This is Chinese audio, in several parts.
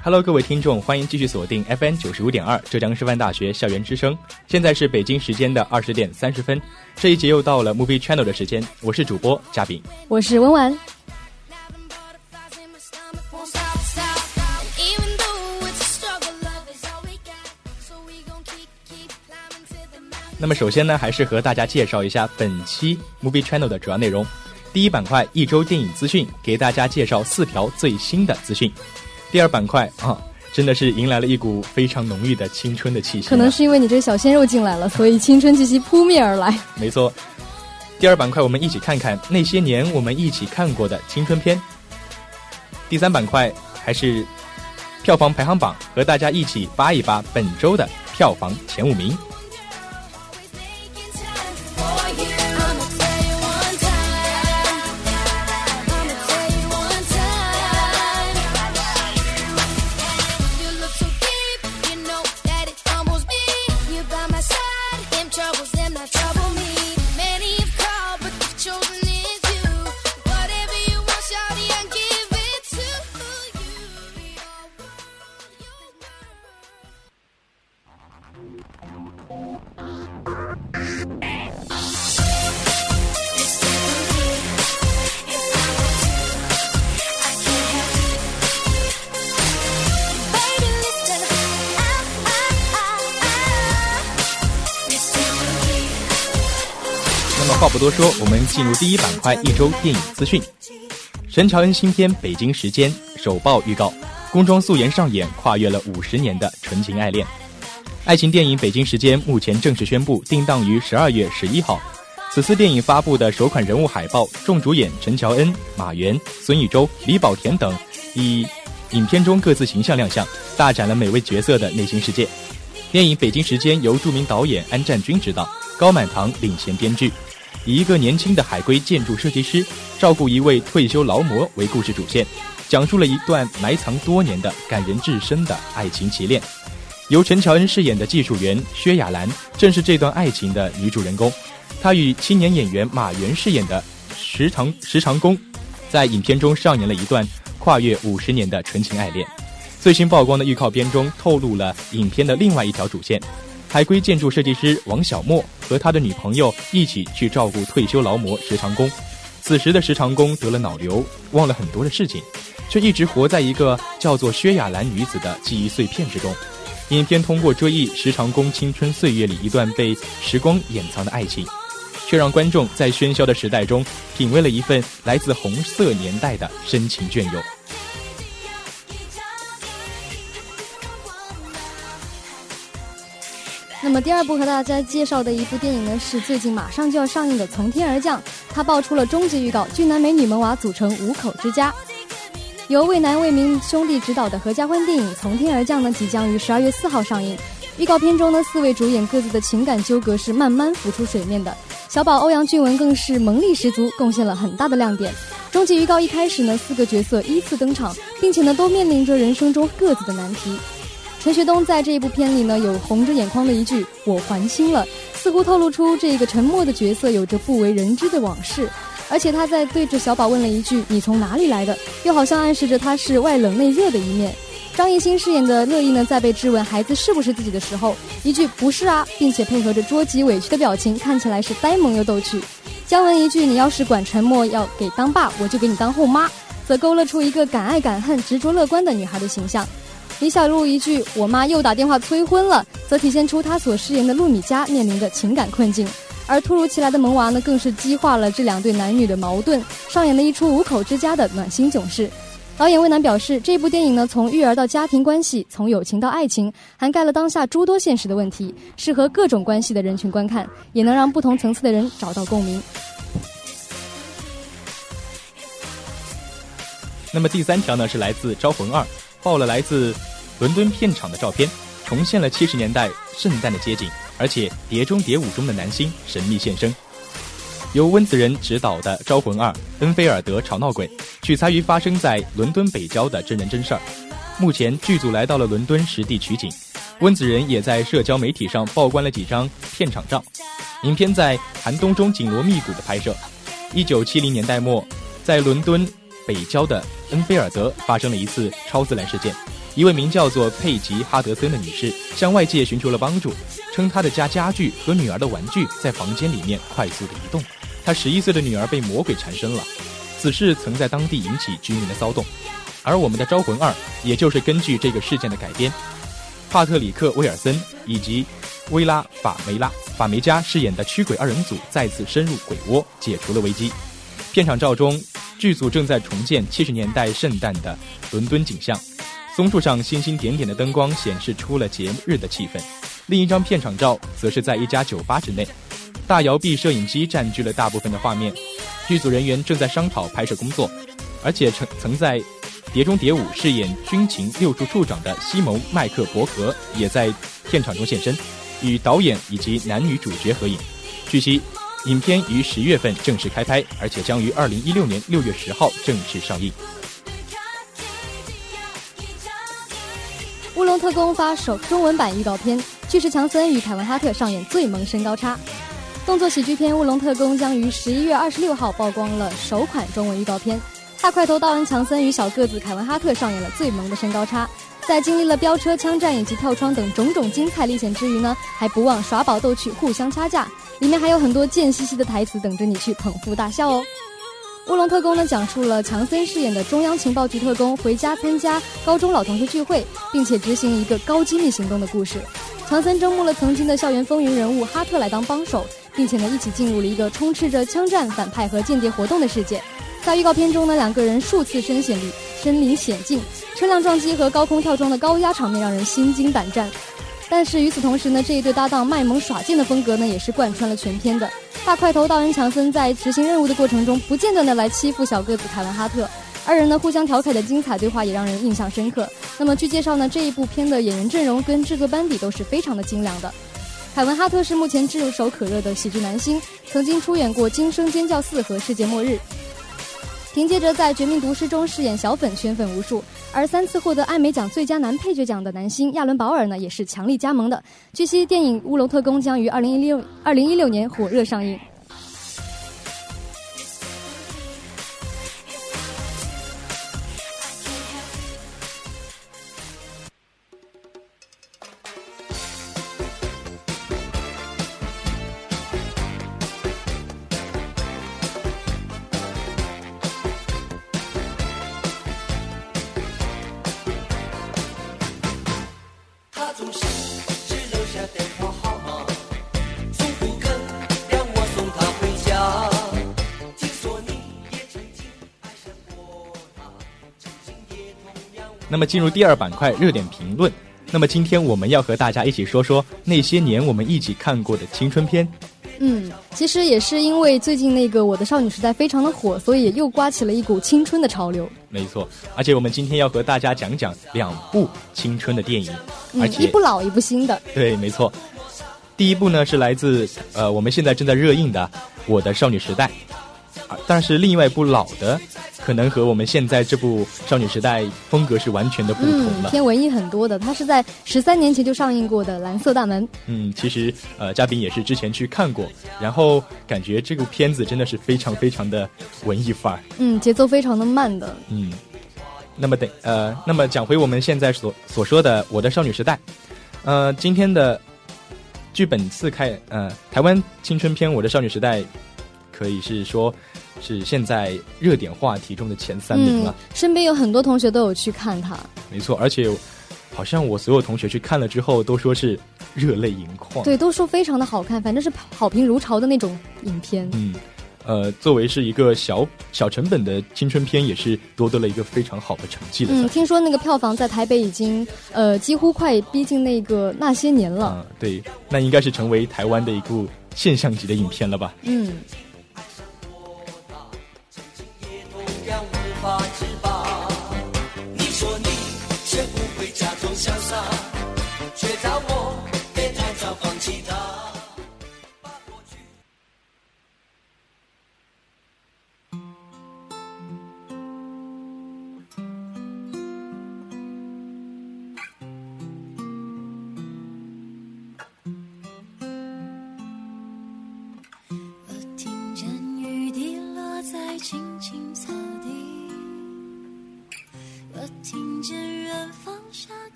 Hello，各位听众，欢迎继续锁定 FM 九十五点二浙江师范大学校园之声。现在是北京时间的二十点三十分，这一节又到了 Movie Channel 的时间。我是主播嘉宾，我是文文。那么首先呢，还是和大家介绍一下本期 Movie Channel 的主要内容。第一板块一周电影资讯，给大家介绍四条最新的资讯。第二板块啊，真的是迎来了一股非常浓郁的青春的气息。可能是因为你这个小鲜肉进来了，所以青春气息扑面而来。没错。第二板块，我们一起看看那些年我们一起看过的青春片。第三板块还是票房排行榜，和大家一起扒一扒本周的票房前五名。不多说，我们进入第一板块一周电影资讯。陈乔恩新片《北京时间》首曝预告，工装素颜上演跨越了五十年的纯情爱恋。爱情电影《北京时间》目前正式宣布定档于十二月十一号。此次电影发布的首款人物海报，众主演陈乔恩、马原、孙艺洲、李保田等，以影片中各自形象亮相，大展了每位角色的内心世界。电影《北京时间》由著名导演安占军执导，高满堂领衔编剧。以一个年轻的海归建筑设计师照顾一位退休劳模为故事主线，讲述了一段埋藏多年的感人至深的爱情奇恋。由陈乔恩饰演的技术员薛亚兰正是这段爱情的女主人公。她与青年演员马原饰演的石长石长工，在影片中上演了一段跨越五十年的纯情爱恋。最新曝光的预告片中透露了影片的另外一条主线。海归建筑设计师王小莫和他的女朋友一起去照顾退休劳模石长工。此时的石长工得了脑瘤，忘了很多的事情，却一直活在一个叫做薛亚兰女子的记忆碎片之中。影片通过追忆石长工青春岁月里一段被时光掩藏的爱情，却让观众在喧嚣的时代中品味了一份来自红色年代的深情隽永。那么第二部和大家介绍的一部电影呢，是最近马上就要上映的《从天而降》，它爆出了终极预告，俊男美女萌娃组成五口之家。由魏南魏明兄弟执导的合家欢电影《从天而降》呢，即将于十二月四号上映。预告片中呢，四位主演各自的情感纠葛是慢慢浮出水面的，小宝欧阳俊文更是萌力十足，贡献了很大的亮点。终极预告一开始呢，四个角色依次登场，并且呢，都面临着人生中各自的难题。陈学冬在这一部片里呢，有红着眼眶的一句“我还清了”，似乎透露出这个沉默的角色有着不为人知的往事。而且他在对着小宝问了一句“你从哪里来的”，又好像暗示着他是外冷内热的一面。张艺兴饰演的乐意呢，在被质问孩子是不是自己的时候，一句“不是啊”，并且配合着捉急委屈的表情，看起来是呆萌又逗趣。姜文一句“你要是管沉默要给当爸，我就给你当后妈”，则勾勒出一个敢爱敢恨、执着乐观的女孩的形象。李小璐一句“我妈又打电话催婚了”，则体现出她所饰演的陆米佳面临的情感困境。而突如其来的萌娃呢，更是激化了这两对男女的矛盾，上演了一出五口之家的暖心囧事。导演魏楠表示，这部电影呢，从育儿到家庭关系，从友情到爱情，涵盖了当下诸多现实的问题，适合各种关系的人群观看，也能让不同层次的人找到共鸣。那么第三条呢，是来自《招魂二》，爆了来自伦敦片场的照片，重现了七十年代圣诞的街景，而且《碟中谍五》中的男星神秘现身。由温子仁执导的《招魂二：恩菲尔德吵闹鬼》，取材于发生在伦敦北郊的真人真事儿。目前剧组来到了伦敦实地取景，温子仁也在社交媒体上曝光了几张片场照。影片在寒冬中紧锣密鼓的拍摄。一九七零年代末，在伦敦北郊的恩菲尔德发生了一次超自然事件。一位名叫做佩吉·哈德森的女士向外界寻求了帮助，称她的家家具和女儿的玩具在房间里面快速的移动。她十一岁的女儿被魔鬼缠身了，此事曾在当地引起居民的骚动，而我们的《招魂二》也就是根据这个事件的改编。帕特里克·威尔森以及薇拉·法梅拉·法梅加饰演的驱鬼二人组再次深入鬼窝，解除了危机。片场照中，剧组正在重建七十年代圣诞的伦敦景象，松树上星星点点的灯光显示出了节日的气氛。另一张片场照则是在一家酒吧之内。大摇臂摄影机占据了大部分的画面，剧组人员正在商讨拍摄工作，而且曾曾在《碟中谍五》饰演军情六处处长的西蒙·麦克伯格也在片场中现身，与导演以及男女主角合影。据悉，影片于十月份正式开拍，而且将于二零一六年六月十号正式上映。《乌龙特工》发首中文版预告片，巨石强森与凯文哈特上演最萌身高差。动作喜剧片《乌龙特工》将于十一月二十六号曝光了首款中文预告片。大块头道恩·强森与小个子凯文·哈特上演了最萌的身高差，在经历了飙车、枪战以及跳窗等种种精彩历险之余呢，还不忘耍宝逗趣，互相掐架。里面还有很多贱兮兮的台词等着你去捧腹大笑哦。《乌龙特工》呢，讲述了强森饰演的中央情报局特工回家参加高中老同学聚会，并且执行一个高机密行动的故事。强森招募了曾经的校园风云人物哈特来当帮手。并且呢，一起进入了一个充斥着枪战、反派和间谍活动的世界。在预告片中呢，两个人数次身险身临险境，车辆撞击和高空跳窗的高压场面让人心惊胆战。但是与此同时呢，这一对搭档卖萌耍贱的风格呢，也是贯穿了全片的。大块头道恩·强森在执行任务的过程中，不间断的来欺负小个子凯文·哈特，二人呢互相调侃的精彩对话也让人印象深刻。那么据介绍呢，这一部片的演员阵容跟制作班底都是非常的精良的。凯文·哈特是目前炙手可热的喜剧男星，曾经出演过《惊声尖叫四》和《世界末日》。凭借着在《绝命毒师》中饰演小粉圈粉无数，而三次获得艾美奖最佳男配角奖的男星亚伦·保尔呢，也是强力加盟的。据悉，电影《乌龙特工》将于二零一六二零一六年火热上映。那么进入第二板块热点评论。那么今天我们要和大家一起说说那些年我们一起看过的青春片。嗯，其实也是因为最近那个《我的少女时代》非常的火，所以又刮起了一股青春的潮流。没错，而且我们今天要和大家讲讲两部青春的电影，而且一部老一部新的。对，没错。第一部呢是来自呃我们现在正在热映的《我的少女时代》，啊，但是另外一部老的。可能和我们现在这部《少女时代》风格是完全的不同了，偏文艺很多的。它是在十三年前就上映过的《蓝色大门》。嗯，其实呃，嘉宾也是之前去看过，然后感觉这部片子真的是非常非常的文艺范儿。嗯，节奏非常的慢的。嗯，那么等呃，那么讲回我们现在所所说的《我的少女时代》，呃，今天的据本次开呃，台湾青春片《我的少女时代》，可以是说。是现在热点话题中的前三名了。身边有很多同学都有去看他。没错，而且好像我所有同学去看了之后都说是热泪盈眶。对，都说非常的好看，反正是好评如潮的那种影片。嗯，呃，作为是一个小小成本的青春片，也是夺得了一个非常好的成绩了。嗯，听说那个票房在台北已经呃几乎快逼近那个那些年了。嗯，对，那应该是成为台湾的一部现象级的影片了吧？嗯。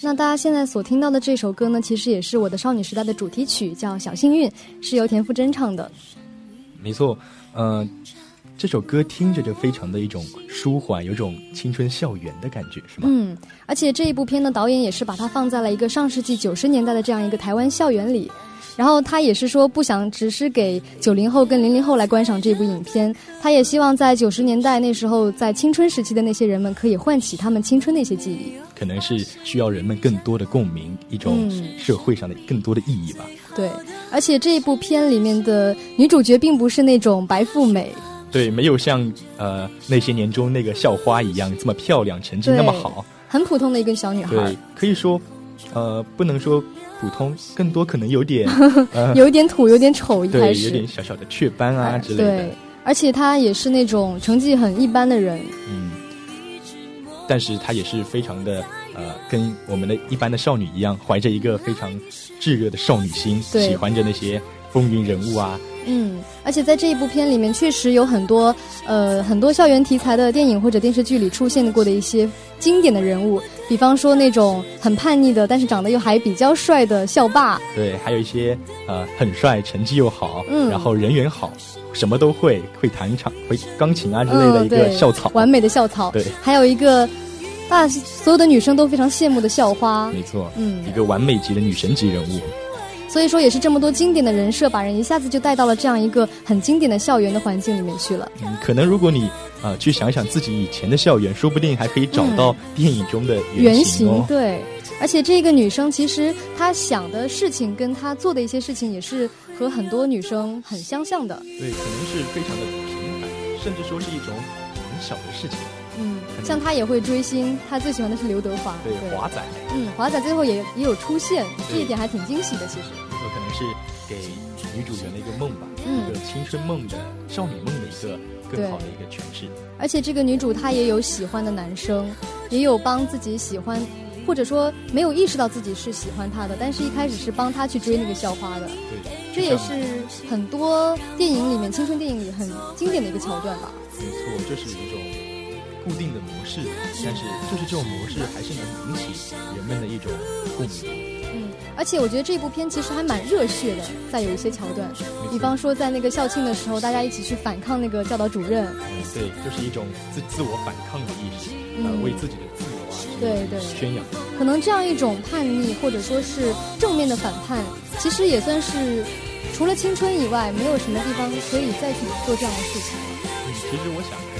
那大家现在所听到的这首歌呢，其实也是我的少女时代的主题曲，叫《小幸运》，是由田馥甄唱的。没错，呃，这首歌听着就非常的一种舒缓，有种青春校园的感觉，是吗？嗯，而且这一部片呢导演也是把它放在了一个上世纪九十年代的这样一个台湾校园里。然后他也是说不想只是给九零后跟零零后来观赏这部影片，他也希望在九十年代那时候在青春时期的那些人们可以唤起他们青春的一些记忆。可能是需要人们更多的共鸣，一种社会上的更多的意义吧。对，而且这一部片里面的女主角并不是那种白富美，对，没有像呃那些年中那个校花一样这么漂亮，成绩那么好，很普通的一个小女孩。对，可以说，呃，不能说。普通，更多可能有点，有一点土，有点丑，一开始有点小小的雀斑啊之类的。对，而且他也是那种成绩很一般的人。嗯，但是他也是非常的，呃，跟我们的一般的少女一样，怀着一个非常炙热的少女心，喜欢着那些风云人物啊。嗯，而且在这一部片里面，确实有很多，呃，很多校园题材的电影或者电视剧里出现过的一些经典的人物。比方说那种很叛逆的，但是长得又还比较帅的校霸，对，还有一些呃很帅，成绩又好，嗯，然后人缘好，什么都会，会弹唱，会钢琴啊之类的一个校草，完美的校草，对，还有一个大所有的女生都非常羡慕的校花，没错，嗯，一个完美级的女神级人物。所以说，也是这么多经典的人设，把人一下子就带到了这样一个很经典的校园的环境里面去了。嗯，可能如果你啊去想想自己以前的校园，说不定还可以找到电影中的原型。对，而且这个女生其实她想的事情跟她做的一些事情，也是和很多女生很相像的。对，可能是非常的平凡，甚至说是一种很小的事情。嗯，像他也会追星，他最喜欢的是刘德华，对华仔。嗯，华仔最后也也有出现，这一点还挺惊喜的。其实，有可能是给女主人的一个梦吧，嗯一个青春梦的少女梦的一个更好的一个诠释。而且这个女主她也有喜欢的男生，也有帮自己喜欢，或者说没有意识到自己是喜欢他的，但是一开始是帮他去追那个校花的。对，这也是很多电影里面青春电影里很经典的一个桥段吧。没错，这是一种。固定的模式，但是就是这种模式还是能引起人们的一种共鸣。嗯，而且我觉得这部片其实还蛮热血的，在有一些桥段，比方说在那个校庆的时候，大家一起去反抗那个教导主任。嗯，对，就是一种自自我反抗的意识，呃，为自己的自由啊，对对，宣扬。可能这样一种叛逆，或者说是正面的反叛，其实也算是除了青春以外，没有什么地方可以再去做这样的事情了。嗯，其实我想。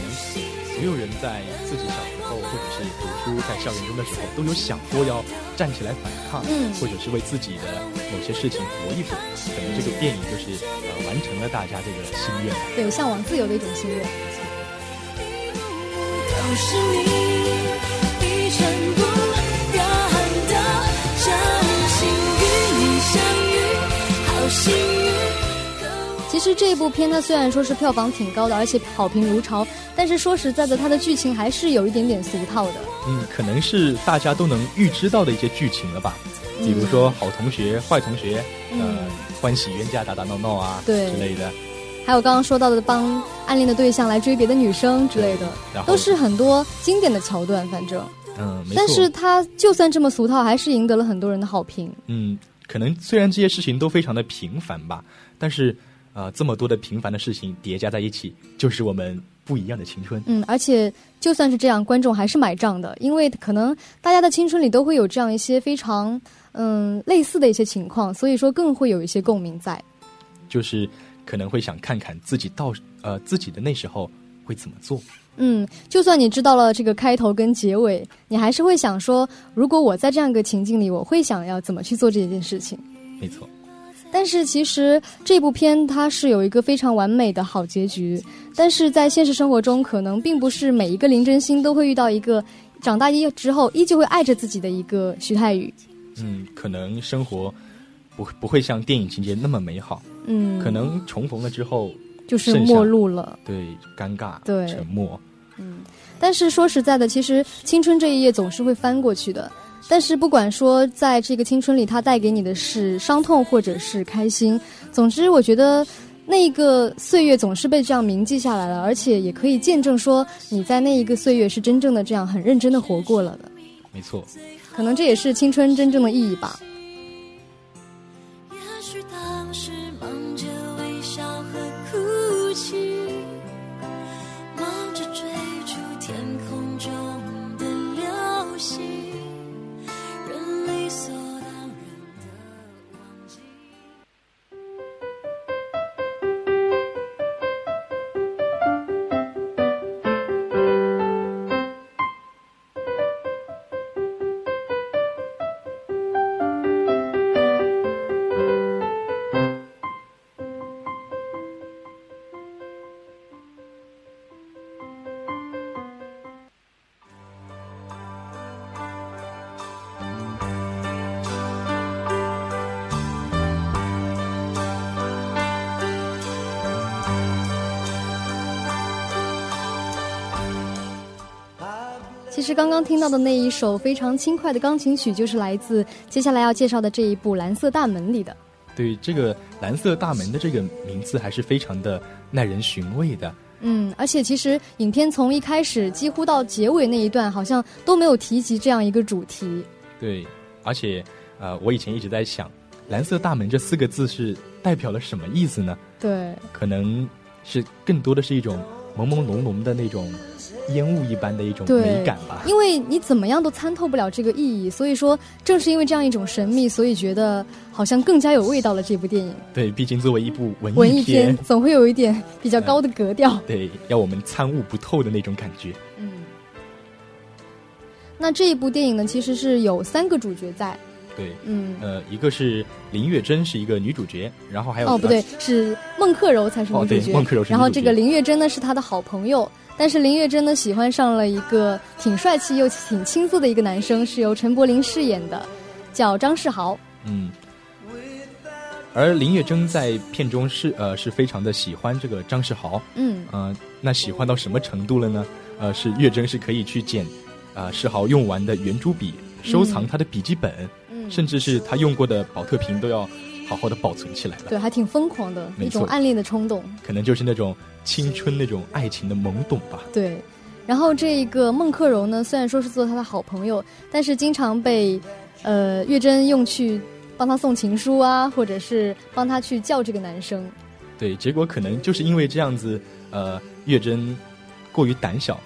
没有人在自己小时候，或者是读书在校园中的时候，都有想过要站起来反抗，嗯，或者是为自己的某些事情搏一搏。可能这个电影就是呃完成了大家这个心愿，对，向往自由的一种心愿。都是你一尘不染的真心与你相遇，好幸运。其实这部片它虽然说是票房挺高的，而且好评如潮，但是说实在的，它的剧情还是有一点点俗套的。嗯，可能是大家都能预知到的一些剧情了吧？比如说好同学、坏同学，呃，欢喜冤家、打打闹闹啊，对之类的。还有刚刚说到的帮暗恋的对象来追别的女生之类的，都是很多经典的桥段。反正，嗯，但是他就算这么俗套，还是赢得了很多人的好评。嗯，可能虽然这些事情都非常的平凡吧，但是。啊，这么多的平凡的事情叠加在一起，就是我们不一样的青春。嗯，而且就算是这样，观众还是买账的，因为可能大家的青春里都会有这样一些非常嗯类似的一些情况，所以说更会有一些共鸣在。就是可能会想看看自己到呃自己的那时候会怎么做。嗯，就算你知道了这个开头跟结尾，你还是会想说，如果我在这样一个情境里，我会想要怎么去做这件事情。没错。但是其实这部片它是有一个非常完美的好结局，但是在现实生活中，可能并不是每一个林真心都会遇到一个长大一之后依旧会爱着自己的一个徐太宇。嗯，可能生活不不会像电影情节那么美好。嗯，可能重逢了之后就是陌路了。对，尴尬，对，沉默。嗯，但是说实在的，其实青春这一页总是会翻过去的。但是不管说在这个青春里，它带给你的是伤痛或者是开心，总之我觉得那个岁月总是被这样铭记下来了，而且也可以见证说你在那一个岁月是真正的这样很认真的活过了的。没错，可能这也是青春真正的意义吧。其实刚刚听到的那一首非常轻快的钢琴曲，就是来自接下来要介绍的这一部《蓝色大门》里的。对，这个《蓝色大门》的这个名字还是非常的耐人寻味的。嗯，而且其实影片从一开始几乎到结尾那一段，好像都没有提及这样一个主题。对，而且呃，我以前一直在想，《蓝色大门》这四个字是代表了什么意思呢？对，可能是更多的是一种朦朦胧胧的那种。烟雾一般的一种美感吧，因为你怎么样都参透不了这个意义，所以说正是因为这样一种神秘，所以觉得好像更加有味道了。这部电影，对，毕竟作为一部文文艺片，总会有一点比较高的格 调，对，要我们参悟不透的那种感觉。嗯，那这一部电影呢，其实是有三个主角在，对，嗯，呃，一个是林月珍是一个女主角，然后还有哦，不对，是孟克柔才是女主角，孟克柔是然后这个林月珍呢是他的好朋友。但是林月珍呢，喜欢上了一个挺帅气又挺青涩的一个男生，是由陈柏霖饰演的，叫张世豪。嗯，而林月珍在片中是呃是非常的喜欢这个张世豪。嗯，呃，那喜欢到什么程度了呢？呃，是月珍是可以去捡啊世豪用完的圆珠笔，收藏他的笔记本，甚至是他用过的保特瓶都要。好好的保存起来了，对，还挺疯狂的，一种暗恋的冲动，可能就是那种青春那种爱情的懵懂吧。对，然后这个孟克柔呢，虽然说是做他的好朋友，但是经常被呃月珍用去帮他送情书啊，或者是帮他去叫这个男生。对，结果可能就是因为这样子，呃，月珍过于胆小，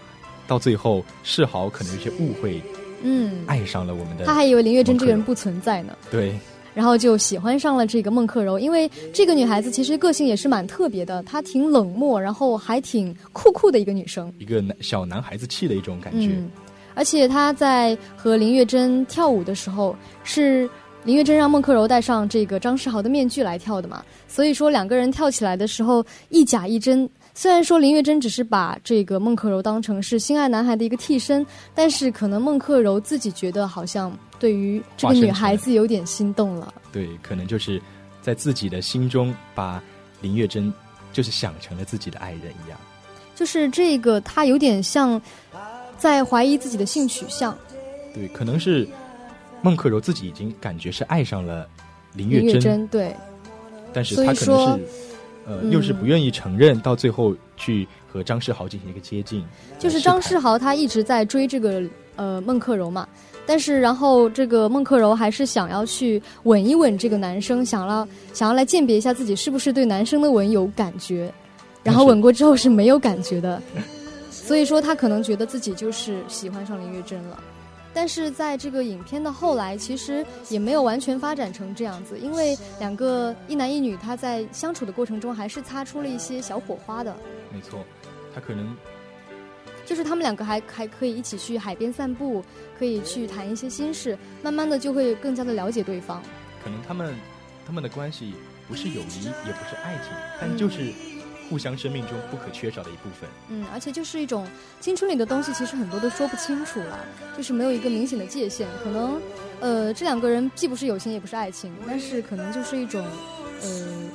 到最后世豪可能有些误会，嗯，爱上了我们的，他还以为林月珍这个人不存在呢。对。然后就喜欢上了这个孟克柔，因为这个女孩子其实个性也是蛮特别的，她挺冷漠，然后还挺酷酷的一个女生，一个男小男孩子气的一种感觉。嗯，而且她在和林月珍跳舞的时候，是林月珍让孟克柔戴上这个张世豪的面具来跳的嘛，所以说两个人跳起来的时候一假一真。虽然说林月珍只是把这个孟克柔当成是心爱男孩的一个替身，但是可能孟克柔自己觉得好像对于这个女孩子有点心动了。对，可能就是在自己的心中把林月珍就是想成了自己的爱人一样。就是这个，他有点像在怀疑自己的性取向。对，可能是孟克柔自己已经感觉是爱上了林月珍。对，但是他可能是。呃，又是不愿意承认，到最后去和张世豪进行一个接近。就是张世豪他一直在追这个呃孟克柔嘛，但是然后这个孟克柔还是想要去吻一吻这个男生，想要想要来鉴别一下自己是不是对男生的吻有感觉，然后吻过之后是没有感觉的，所以说他可能觉得自己就是喜欢上林月珍了。但是在这个影片的后来，其实也没有完全发展成这样子，因为两个一男一女他在相处的过程中还是擦出了一些小火花的。没错，他可能就是他们两个还还可以一起去海边散步，可以去谈一些心事，慢慢的就会更加的了解对方。可能他们他们的关系不是友谊，也不是爱情，但就是互相生命中不可缺少的一部分。嗯，而且就是一种青春里的东西，其实很多都说不清楚了，就是没有一个明显的界限。可能，呃，这两个人既不是友情，也不是爱情，但是可能就是一种，呃，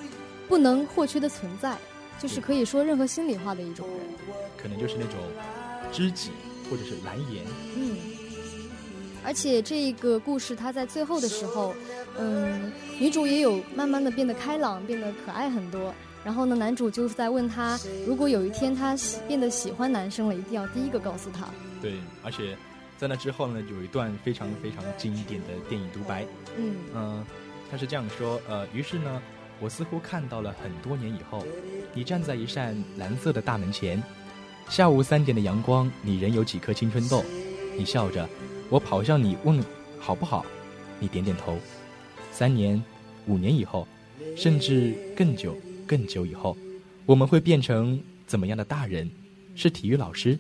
不能或缺的存在，就是可以说任何心里话的一种人。可能就是那种知己或者是蓝颜。嗯，而且这个故事它在最后的时候，嗯，女主也有慢慢的变得开朗，变得可爱很多。然后呢，男主就是在问他，如果有一天他喜变得喜欢男生了，一定要第一个告诉他。对，而且在那之后呢，有一段非常非常经典的电影独白。嗯嗯、他是这样说，呃，于是呢，我似乎看到了很多年以后，你站在一扇蓝色的大门前，下午三点的阳光，你仍有几颗青春痘，你笑着，我跑向你问好不好，你点点头。三年、五年以后，甚至更久、更久以后，我们会变成怎么样的大人？是体育老师，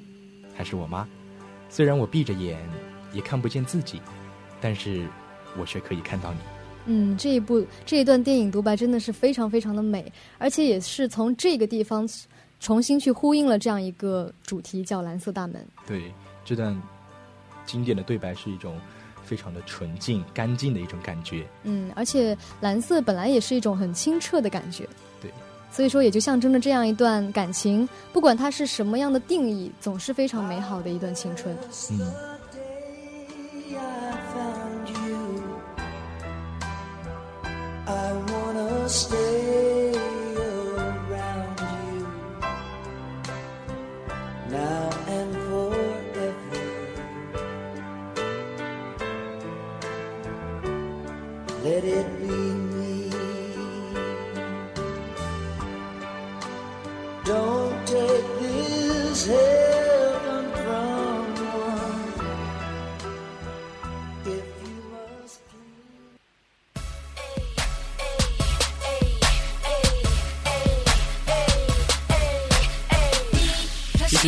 还是我妈？虽然我闭着眼也看不见自己，但是我却可以看到你。嗯，这一部这一段电影独白真的是非常非常的美，而且也是从这个地方重新去呼应了这样一个主题，叫蓝色大门。对，这段经典的对白是一种非常的纯净、干净的一种感觉。嗯，而且蓝色本来也是一种很清澈的感觉。对，所以说也就象征着这样一段感情，不管它是什么样的定义，总是非常美好的一段青春。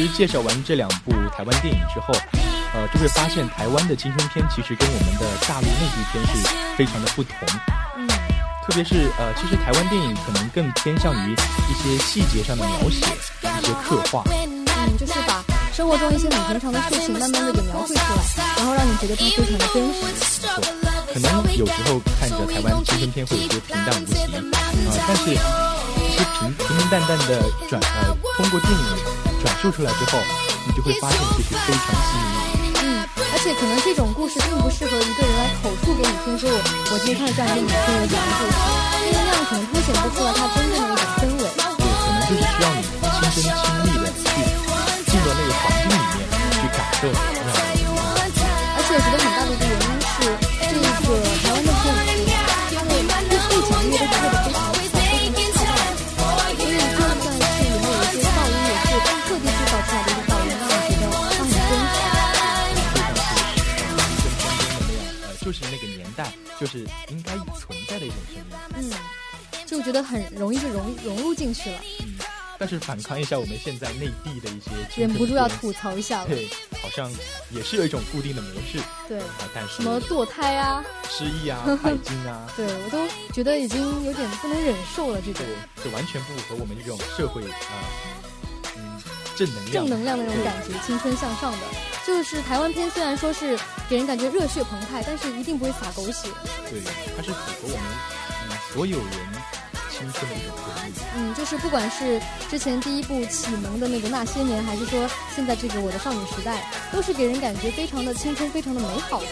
实介绍完这两部台湾电影之后，呃，就会发现台湾的青春片其实跟我们的大陆内地片是非常的不同。嗯，特别是呃，其实台湾电影可能更偏向于一些细节上的描写，一些刻画。嗯，就是把生活中一些很平常的事情，慢慢的给描绘出来，然后让你觉得它非常的真实。没错，可能有时候看着台湾青春片会有些平淡无奇，啊、但是这些平平平淡淡的转呃，通过电影转述出来之后，你就会发现其实非常细腻。嗯，而且可能这种故事并不适合一个人来口述给你听，说我我今天看了这样一个影片，有讲的故事，因为那样可能凸显不出来它真正的一种氛围。对，可能就是需要你亲身亲历的去进入那个环境里面去感受就是应该存在的一种声音。嗯，就觉得很容易就融融入进去了，嗯，但是反抗一下我们现在内地的一些忍不住要吐槽一下了。对，好像也是有一种固定的模式对，啊，但是什么堕胎啊，失忆啊、拜金啊，对我都觉得已经有点不能忍受了。这种，就完全不符合我们这种社会啊，嗯，正能量、正能量的那种感觉，青春向上的。就是台湾片虽然说是给人感觉热血澎湃，但是一定不会撒狗血。对，它是符合我们嗯所有人青春的一种回忆。嗯，就是不管是之前第一部启蒙的那个那些年，还是说现在这个我的少女时代，都是给人感觉非常的青春，非常的美好的。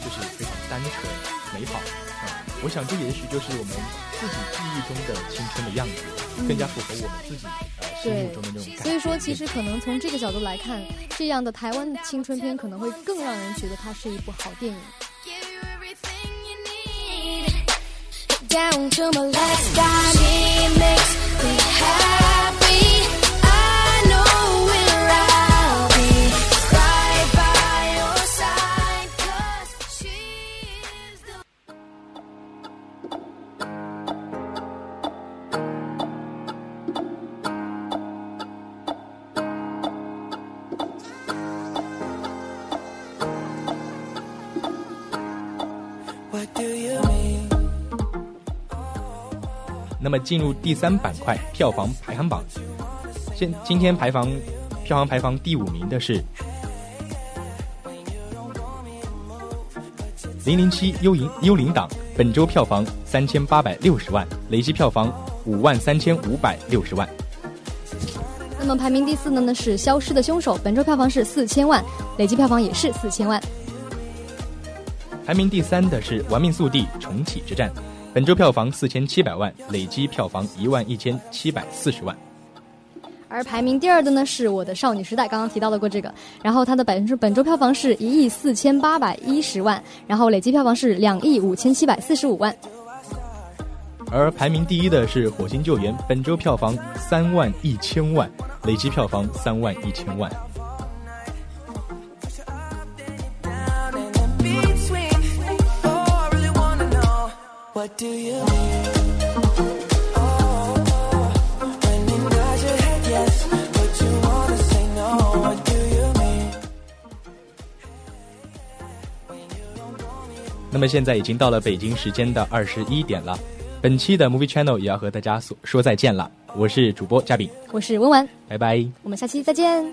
对就是非常单纯美好啊！我想这也许就是我们自己记忆中的青春的样子，更加符合我们自己呃心目中的那种感觉。所以说，其实可能从这个角度来看，这样的台湾的青春片可能会更让人觉得它是一部好电影。Down to my last dime, it makes me happy. 那么进入第三板块票房排行榜，现今天排房票房排房第五名的是《零零七幽灵幽灵党》，本周票房三千八百六十万，累计票房五万三千五百六十万。那么排名第四的呢是《消失的凶手》，本周票房是四千万，累计票房也是四千万。排名第三的是《玩命速递：重启之战》，本周票房四千七百万，累计票房一万一千七百四十万。而排名第二的呢是我的少女时代，刚刚提到的过这个，然后它的本周本周票房是一亿四千八百一十万，然后累计票房是两亿五千七百四十五万。而排名第一的是《火星救援》，本周票房三万一千万，累计票房三万一千万。那么现在已经到了北京时间的二十一点了，本期的 Movie Channel 也要和大家说说再见了。我是主播嘉宾，我是文文，拜拜。我们下期再见。